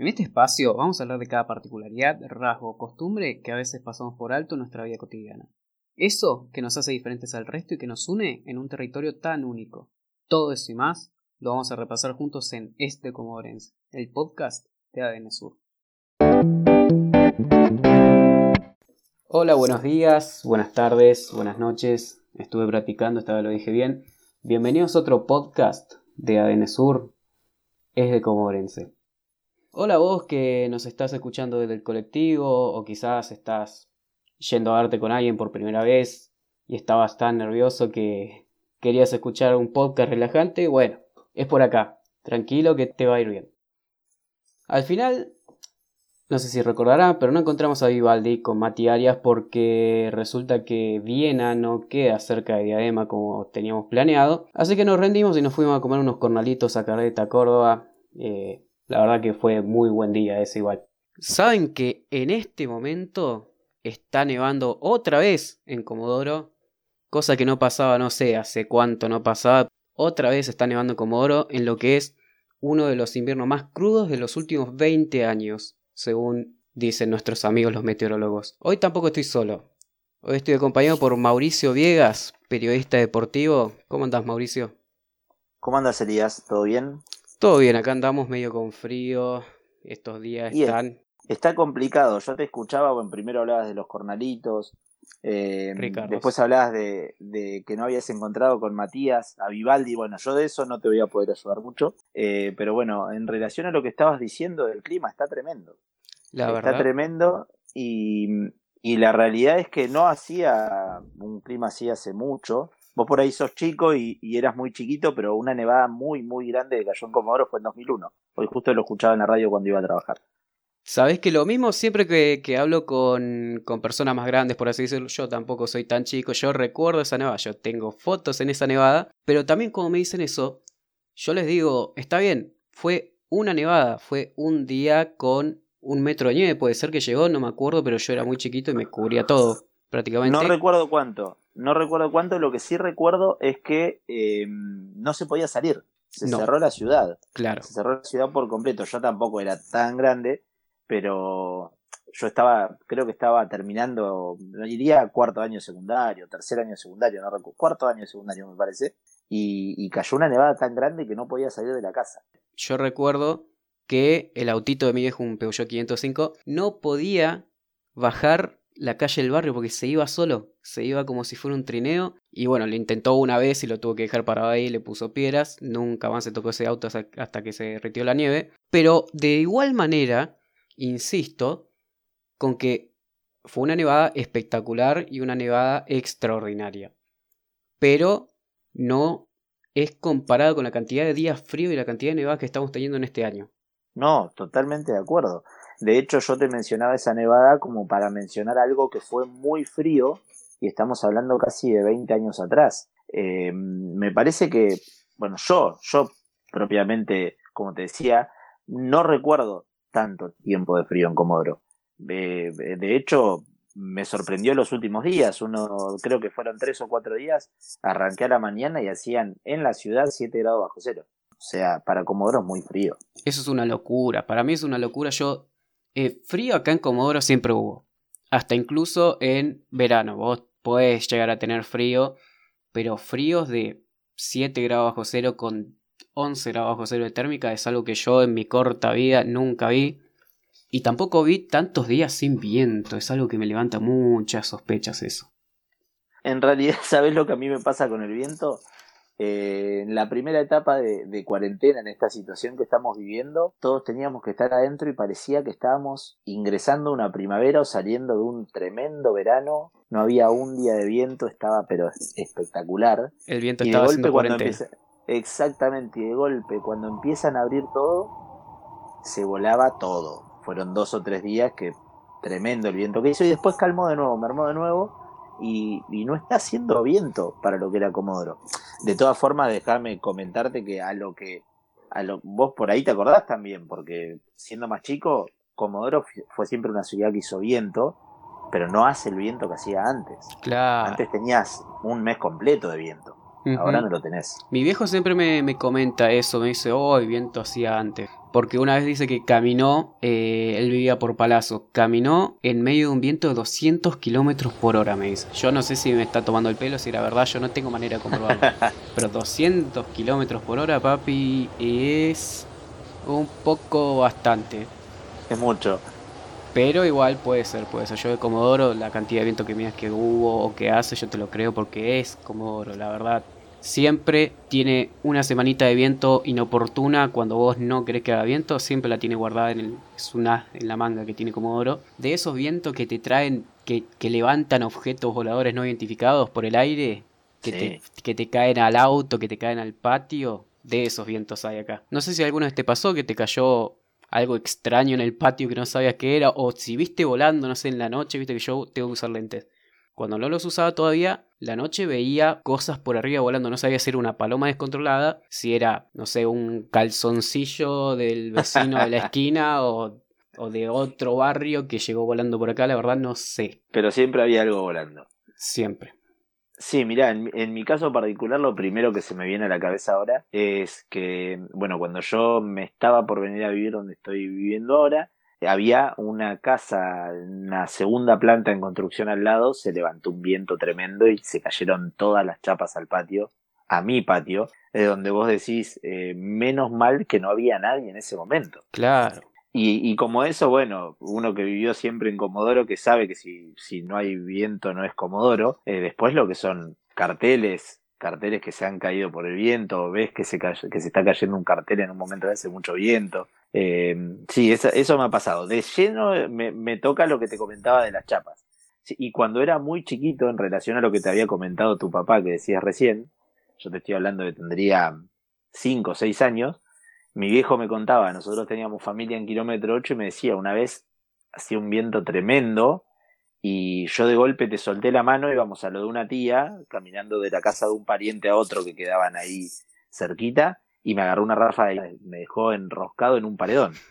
En este espacio vamos a hablar de cada particularidad, rasgo o costumbre que a veces pasamos por alto en nuestra vida cotidiana. Eso que nos hace diferentes al resto y que nos une en un territorio tan único. Todo eso y más lo vamos a repasar juntos en Este Comodorense, el podcast de ADN Sur. Hola, buenos días, buenas tardes, buenas noches. Estuve practicando, esta vez lo dije bien. Bienvenidos a otro podcast de ADN Sur, es de Comodorense. Hola vos que nos estás escuchando desde el colectivo o quizás estás yendo a verte con alguien por primera vez y estabas tan nervioso que querías escuchar un podcast relajante. Bueno, es por acá. Tranquilo que te va a ir bien. Al final, no sé si recordarán, pero no encontramos a Vivaldi con Mati Arias porque resulta que Viena no queda cerca de Diadema como teníamos planeado. Así que nos rendimos y nos fuimos a comer unos cornalitos a Carreta, Córdoba. Eh, la verdad que fue muy buen día ese igual. ¿Saben que en este momento está nevando otra vez en Comodoro? Cosa que no pasaba, no sé hace cuánto no pasaba. Otra vez está nevando en Comodoro en lo que es uno de los inviernos más crudos de los últimos 20 años, según dicen nuestros amigos los meteorólogos. Hoy tampoco estoy solo. Hoy estoy acompañado por Mauricio Viegas, periodista deportivo. ¿Cómo andas, Mauricio? ¿Cómo andas, Elías? ¿Todo bien? Todo bien, acá andamos medio con frío. Estos días están. está complicado. Yo te escuchaba, bueno, primero hablabas de los cornalitos. Eh, después hablabas de, que no habías encontrado con Matías, a Vivaldi. Bueno, yo de eso no te voy a poder ayudar mucho. Eh, pero bueno, en relación a lo que estabas diciendo del clima, está tremendo. La está tremendo y, y la realidad es que no hacía un clima así hace mucho. Vos por ahí sos chico y, eras muy chiquito, pero una nevada muy, muy grande que cayó en Comodoro fue en 2001. Hoy justo lo escuchaba en la radio cuando iba a trabajar. Sabes que lo mismo siempre que, hablo con, con, personas más grandes, por así decirlo, yo tampoco soy tan chico, yo recuerdo esa nevada, yo tengo fotos en esa nevada, pero también como me dicen eso, yo les digo, está bien, fue una nevada, fue un día con un metro de nieve, puede ser que llegó, no me acuerdo, pero yo era muy chiquito y me cubría todo, prácticamente. No recuerdo cuánto, no recuerdo cuánto, lo que sí recuerdo es que eh, no se podía salir. Se cerró la ciudad. Claro. Se cerró la ciudad por completo. Yo tampoco era tan grande, pero yo estaba, creo que estaba terminando, iría cuarto año secundario, tercer año secundario, no recuerdo, cuarto año secundario me parece, y, y, cayó una nevada tan grande que no podía salir de la casa. Yo recuerdo que el autito de mi viejo, un Peugeot 505, no podía bajar la calle del barrio porque se iba solo, se iba como si fuera un trineo y bueno, lo intentó una vez y lo tuvo que dejar parado ahí, le puso piedras, nunca más se tocó ese auto hasta que se derritió la nieve, pero de igual manera, insisto, con que fue una nevada espectacular y una nevada extraordinaria, pero no es comparado con la cantidad de días fríos y la cantidad de nevadas que estamos teniendo en este año. No, totalmente de acuerdo. De hecho, yo te mencionaba esa nevada como para mencionar algo que fue muy frío y estamos hablando casi de 20 años atrás. Eh, me parece que, bueno, yo, yo propiamente, como te decía, no recuerdo tanto tiempo de frío en Comodoro. de hecho, me sorprendió los últimos días. Uno, creo que fueron tres o cuatro días, arranqué a la mañana y hacían en la ciudad 7 grados bajo cero. O sea, para Comodoro es muy frío. Eso es una locura. Para mí es una locura. Yo eh, frío acá en Comodoro siempre hubo. Hasta incluso en verano. Vos podés llegar a tener frío, pero fríos de 7 grados bajo cero con 11 grados bajo cero de térmica es algo que yo en mi corta vida nunca vi. Y tampoco vi tantos días sin viento. Es algo que me levanta muchas sospechas eso. En realidad, ¿sabes lo que a mí me pasa con el viento? Eh, en la primera etapa de, cuarentena, en esta situación que estamos viviendo, todos teníamos que estar adentro y parecía que estábamos ingresando una primavera o saliendo de un tremendo verano. No había un día de viento, estaba pero espectacular. El viento estaba de golpe cuando Exactamente, y de golpe cuando empiezan a abrir todo, se volaba todo. Fueron dos o tres días que tremendo el viento que hizo y después calmó de nuevo, mermó de nuevo y, no está haciendo viento para lo que era Comodoro. De todas formas, déjame comentarte que a lo que a lo, vos por ahí te acordás también, porque siendo más chico, Comodoro fue siempre una ciudad que hizo viento, pero no hace el viento que hacía antes. Claro. Antes tenías un mes completo de viento. Ahora no lo tenés. Mi viejo siempre me, comenta eso, me dice, oh, el viento hacía antes. Porque una vez dice que caminó, eh, él vivía por Palazzo, caminó en medio de un viento de 200 kilómetros por hora, me dice. Yo no sé si me está tomando el pelo, si la verdad yo no tengo manera de comprobarlo. pero 200 kilómetros por hora, papi, es un poco bastante. Es mucho. Pero igual puede ser, puede ser. Yo de Comodoro, la cantidad de viento que miras que hubo o que hace, yo te lo creo porque es Comodoro, la verdad. Siempre tiene una semanita de viento inoportuna cuando vos no querés que haga viento, siempre la tiene guardada en el es una en la manga que tiene Comodoro. De esos vientos que te traen, que, que levantan objetos voladores no identificados por el aire, que, te, que te caen al auto, que te caen al patio, de esos vientos hay acá. No sé si alguna vez te pasó que te cayó algo extraño en el patio que no sabías qué era, o si viste volando, no sé, en la noche, viste que yo tengo que usar lentes. Cuando no los usaba todavía, la noche veía cosas por arriba volando, no sabía si era una paloma descontrolada, si era, no sé, un calzoncillo del vecino de la esquina o, o de otro barrio que llegó volando por acá, la verdad no sé. Pero siempre había algo volando. Siempre. Sí, mira, en, mi caso particular lo primero que se me viene a la cabeza ahora es que, bueno, cuando yo me estaba por venir a vivir donde estoy viviendo ahora, había una casa, una segunda planta en construcción al lado, se levantó un viento tremendo y se cayeron todas las chapas al patio, a mi patio, de donde vos decís, eh, menos mal que no había nadie en ese momento. Claro. Y, y, como eso, bueno, uno que vivió siempre en Comodoro, que sabe que si, no hay viento no es Comodoro, eh, después lo que son carteles, carteles que se han caído por el viento, ves que se, que se está cayendo un cartel en un momento de hace mucho viento. Eh, sí, eso, eso, me ha pasado. De lleno me, me, toca lo que te comentaba de las chapas. y cuando era muy chiquito, en relación a lo que te había comentado tu papá, que decías recién, yo te estoy hablando de tendría 5 o 6 años, mi viejo me contaba, nosotros teníamos familia en kilómetro 8 y me decía, una vez hacía un viento tremendo y yo de golpe te solté la mano, íbamos a lo de una tía, caminando de la casa de un pariente a otro que quedaban ahí cerquita, y me agarró una rafa y me dejó enroscado en un paredón.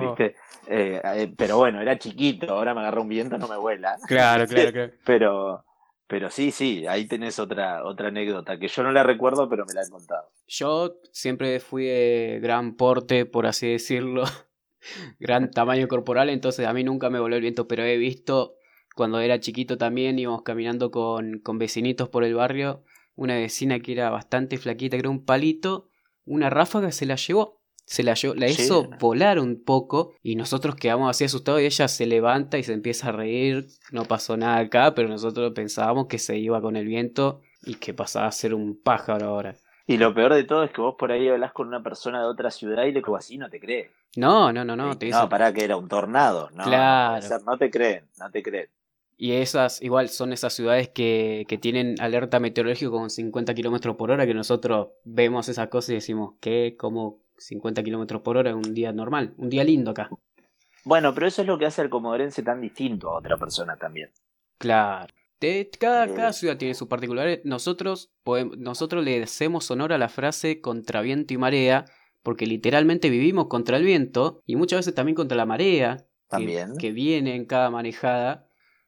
¿Viste? Eh, eh, pero bueno, era chiquito, ahora me agarró un viento, no me vuela. Claro, claro, claro. pero, pero sí, sí, ahí tenés otra, otra anécdota que yo no la recuerdo, pero me la han contado. Yo siempre fui de gran porte, por así decirlo, gran tamaño corporal, entonces a mí nunca me volvió el viento, pero he visto cuando era chiquito también íbamos caminando con, con vecinitos por el barrio, una vecina que era bastante flaquita, que era un palito, una ráfaga se la llevó se la, la hizo volar un poco y nosotros quedamos así asustados y ella se levanta y se empieza a reír. No pasó nada acá, pero nosotros pensábamos que se iba con el viento y que pasaba a ser un pájaro ahora. Y lo peor de todo es que vos por ahí hablas con una persona de otra ciudad y le digo así no te cree. No, no, no, no. Te no, para que era un tornado. No, claro. No, te creen, no te creen. Y esas, igual, son esas ciudades que, que tienen alerta meteorológica con 50 kilómetros por hora que nosotros vemos esas cosas y decimos, ¿qué? ¿Cómo, 50 kilómetros por hora en un día normal, un día lindo acá. Bueno, pero eso es lo que hace al comodorense tan distinto a otra persona también. Claro. cada, eh. cada, ciudad tiene sus particulares. Nosotros, podemos, nosotros le hacemos honor a la frase contra viento y marea, porque literalmente vivimos contra el viento y muchas veces también contra la marea también. que viene en cada manejada.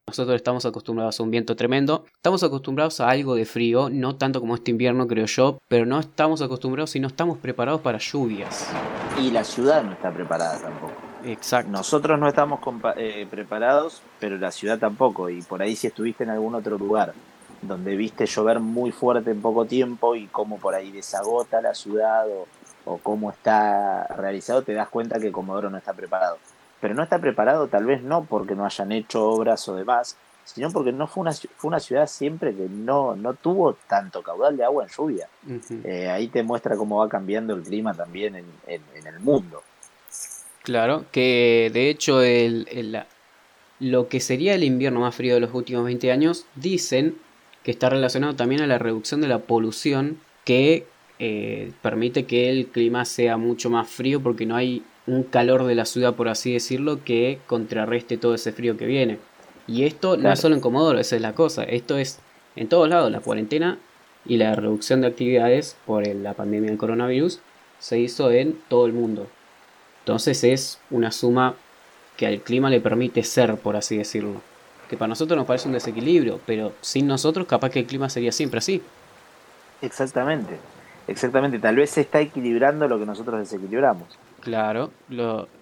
Nosotros estamos acostumbrados a un viento tremendo, estamos acostumbrados a algo de frío, no tanto como este invierno creo yo, pero no estamos acostumbrados y no estamos preparados para lluvias. Y la ciudad no está preparada tampoco. Exacto. Nosotros no estamos eh, preparados, pero la ciudad tampoco. Y por ahí si estuviste en algún otro lugar donde viste llover muy fuerte en poco tiempo y cómo por ahí desagota la ciudad o, o cómo está realizado, te das cuenta que Comodoro no está preparado pero no está preparado tal vez no porque no hayan hecho obras o demás, sino porque no fue una, fue una ciudad siempre que no, no tuvo tanto caudal de agua en lluvia. Eh, ahí te muestra cómo va cambiando el clima también en, el mundo. Claro, que de hecho el, lo que sería el invierno más frío de los últimos 20 años, dicen que está relacionado también a la reducción de la polución que eh, permite que el clima sea mucho más frío porque no hay un calor de la ciudad, por así decirlo, que contrarreste todo ese frío que viene. Y esto no es solo en Comodoro, esa es la cosa. Esto es en todos lados. La cuarentena y la reducción de actividades por la pandemia del coronavirus se hizo en todo el mundo. Entonces es una suma que al clima le permite ser, por así decirlo. Que para nosotros nos parece un desequilibrio, pero sin nosotros capaz que el clima sería siempre así. Exactamente, exactamente. Tal vez se está equilibrando lo que nosotros desequilibramos. Claro,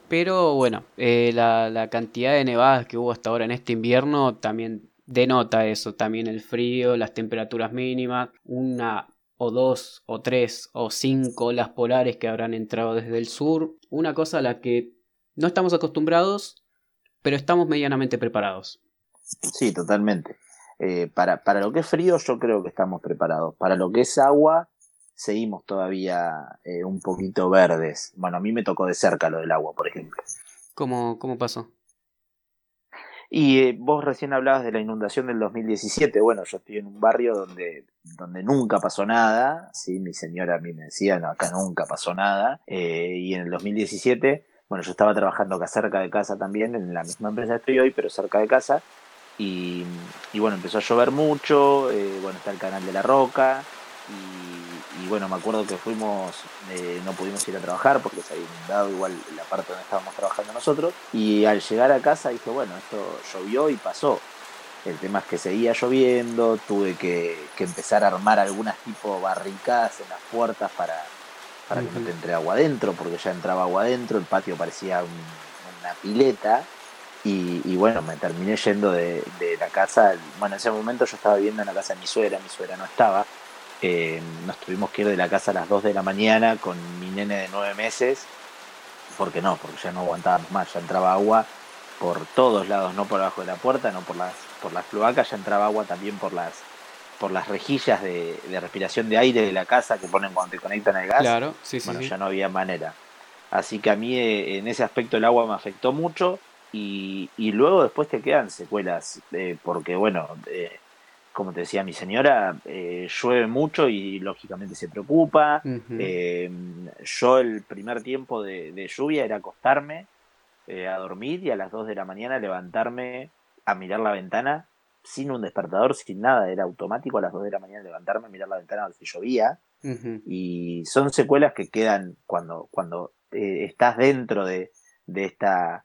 pero bueno, eh, la, la cantidad de nevadas que hubo hasta ahora en este invierno también denota eso, también el frío, las temperaturas mínimas, una o dos o tres o cinco olas polares que habrán entrado desde el sur, una cosa a la que no estamos acostumbrados, pero estamos medianamente preparados. Sí, totalmente. Eh, para, para lo que es frío yo creo que estamos preparados. Para lo que es agua seguimos todavía eh, un poquito verdes. Bueno, a mí me tocó de cerca lo del agua, por ejemplo. ¿Cómo, cómo pasó? Y eh, vos recién hablabas de la inundación del 2017. Bueno, yo estoy en un barrio donde, donde nunca pasó nada. Sí, mi señora a mí me decía, no, acá nunca pasó nada. y en el 2017, bueno, yo estaba trabajando acá cerca de casa también, en la misma empresa que estoy hoy, pero cerca de casa. Y, bueno, empezó a llover mucho, eh, bueno, está el canal de la Roca, y, bueno, me acuerdo que fuimos, eh, no pudimos ir a trabajar porque se había inundado igual la parte donde estábamos trabajando nosotros, y al llegar a casa dije, bueno, esto llovió y pasó. El tema es que seguía lloviendo, tuve que, empezar a armar algunas tipo barricadas en las puertas para, para que no te entre agua adentro, porque ya entraba agua adentro, el patio parecía una pileta y, bueno, me terminé yendo de, la casa. Bueno, en ese momento yo estaba viviendo en la casa de mi suegra, mi suegra no estaba. Eh, nos tuvimos que ir de la casa a las 2 de la mañana con mi nene de 9 meses. porque no? Porque ya no aguantábamos más, ya entraba agua por todos lados, no por abajo de la puerta, no por las, por las cloacas, ya entraba agua también por las, por las rejillas de, respiración de aire de la casa que ponen cuando te conectan al gas. Claro, sí, Bueno, ya no había manera. Así que a mí eh, en ese aspecto el agua me afectó mucho y, luego después te quedan secuelas, eh, porque bueno, eh, como te decía mi señora, eh, llueve mucho y lógicamente se preocupa. yo el primer tiempo de, lluvia era acostarme a dormir y a las 2 de la mañana levantarme a mirar la ventana sin un despertador, sin nada, era automático a las 2 de la mañana levantarme a mirar la ventana a ver si llovía. Y son secuelas que quedan cuando, cuando estás dentro de, de esta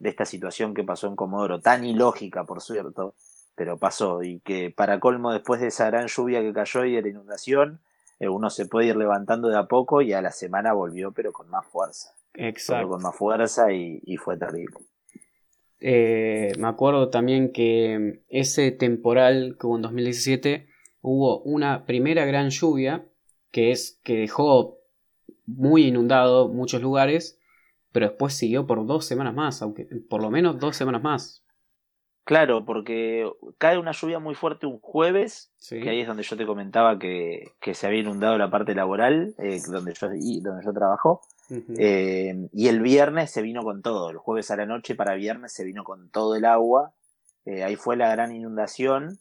de esta situación que pasó en Comodoro, tan ilógica por cierto, pero pasó y que para colmo después de esa gran lluvia que cayó y de la inundación, eh, uno se puede ir levantando de a poco y a la semana volvió pero con más fuerza. Exacto. con más fuerza y, fue terrible. Eh, me acuerdo también que ese temporal que hubo en 2017 hubo una primera gran lluvia que es que dejó muy inundado muchos lugares pero después siguió por dos semanas más, aunque por lo menos dos semanas más. Claro, porque cae una lluvia muy fuerte un jueves, que ahí es donde yo te comentaba que, se había inundado la parte laboral, eh, donde, yo, donde yo trabajo, eh, y el viernes se vino con todo, el jueves a la noche para viernes se vino con todo el agua, eh, ahí fue la gran inundación,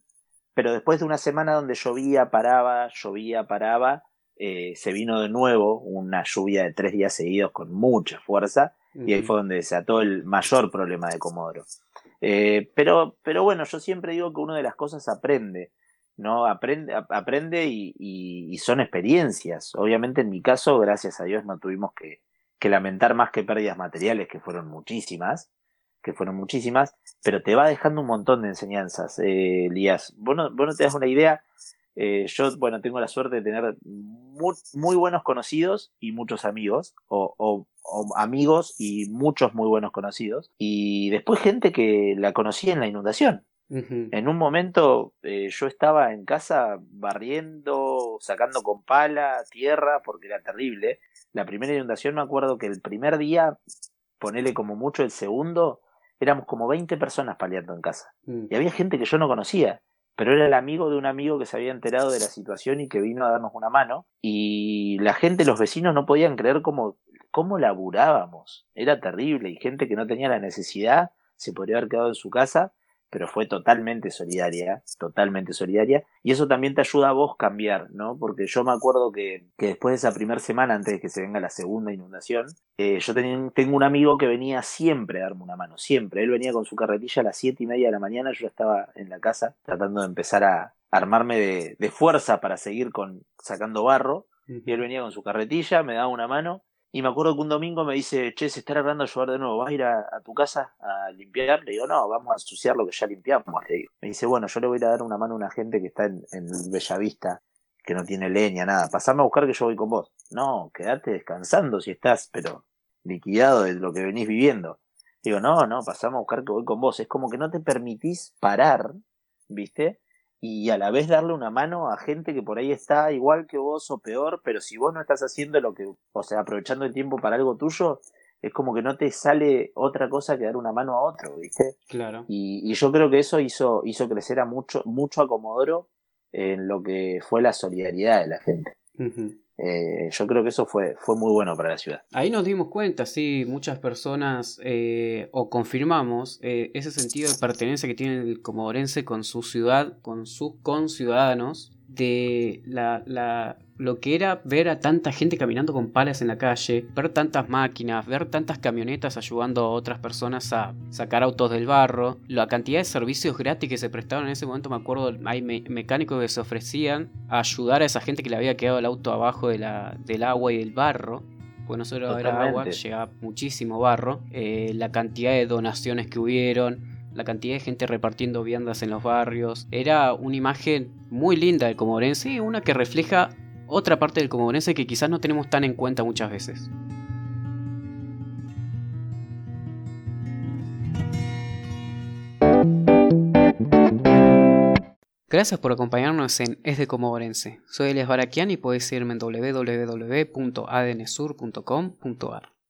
pero después de una semana donde llovía, paraba, llovía, paraba, eh, se vino de nuevo una lluvia de tres días seguidos con mucha fuerza y ahí fue donde se ató el mayor problema de Comodoro. Eh, pero, pero bueno, yo siempre digo que una de las cosas aprende, ¿no? Aprende, aprende y, son experiencias. Obviamente en mi caso, gracias a Dios, no tuvimos que, lamentar más que pérdidas materiales, que fueron muchísimas, que fueron muchísimas, pero te va dejando un montón de enseñanzas, eh, Elías. Vos vos no te das una idea eh, yo, bueno, tengo la suerte de tener muy, buenos conocidos y muchos amigos, o, amigos y muchos muy buenos conocidos, y después gente que la conocí en la inundación. En un momento eh, yo estaba en casa barriendo, sacando con pala, tierra, porque era terrible. La primera inundación me acuerdo que el primer día, ponele como mucho el segundo, éramos como 20 personas paliando en casa. Mm. Y había gente que yo no conocía pero era el amigo de un amigo que se había enterado de la situación y que vino a darnos una mano. Y la gente, los vecinos no podían creer cómo, cómo laburábamos. Era terrible y gente que no tenía la necesidad se podría haber quedado en su casa pero fue totalmente solidaria, totalmente solidaria, y eso también te ayuda a vos cambiar, ¿no? Porque yo me acuerdo que, después de esa primera semana, antes de que se venga la segunda inundación, eh, yo tengo un amigo que venía siempre a darme una mano, siempre, él venía con su carretilla a las siete y media de la mañana, yo estaba en la casa tratando de empezar a armarme de, de fuerza para seguir con sacando barro, y él venía con su carretilla, me daba una mano, y me acuerdo que un domingo me dice, che, se está arreglando a llover de nuevo, ¿vas a ir a, tu casa a limpiar? Le digo, no, vamos a ensuciar lo que ya limpiamos. Le digo. Me dice, bueno, yo le voy a dar una mano a una gente que está en, Bellavista, que no tiene leña, nada, pasame a buscar que yo voy con vos. No, quedate descansando si estás, pero liquidado de lo que venís viviendo. Digo, no, no, pasame a buscar que voy con vos. Es como que no te permitís parar, ¿viste? Y a la vez darle una mano a gente que por ahí está igual que vos o peor, pero si vos no estás haciendo lo que, o sea, aprovechando el tiempo para algo tuyo, es como que no te sale otra cosa que dar una mano a otro, ¿viste? Claro. Y, yo creo que eso hizo, hizo crecer a mucho, mucho a Comodoro en lo que fue la solidaridad de la gente. Eh, yo creo que eso fue, fue muy bueno para la ciudad. Ahí nos dimos cuenta, sí, muchas personas eh, o confirmamos eh, ese sentido de pertenencia que tiene el comodorense con su ciudad, con sus conciudadanos, de la, la, lo que era ver a tanta gente caminando con palas en la calle, ver tantas máquinas, ver tantas camionetas ayudando a otras personas a sacar autos del barro, la cantidad de servicios gratis que se prestaban en ese momento, me acuerdo, hay mecánicos que se ofrecían a ayudar a esa gente que le había quedado el auto abajo de la, del agua y del barro. Porque no solo era agua, llegaba muchísimo barro. Eh, la cantidad de donaciones que hubieron la cantidad de gente repartiendo viandas en los barrios. Era una imagen muy linda del comorense y una que refleja otra parte del comorense que quizás no tenemos tan en cuenta muchas veces. Gracias por acompañarnos en Es de Comodorense. Soy Elias Barakian y podéis seguirme en www.adnsur.com.ar.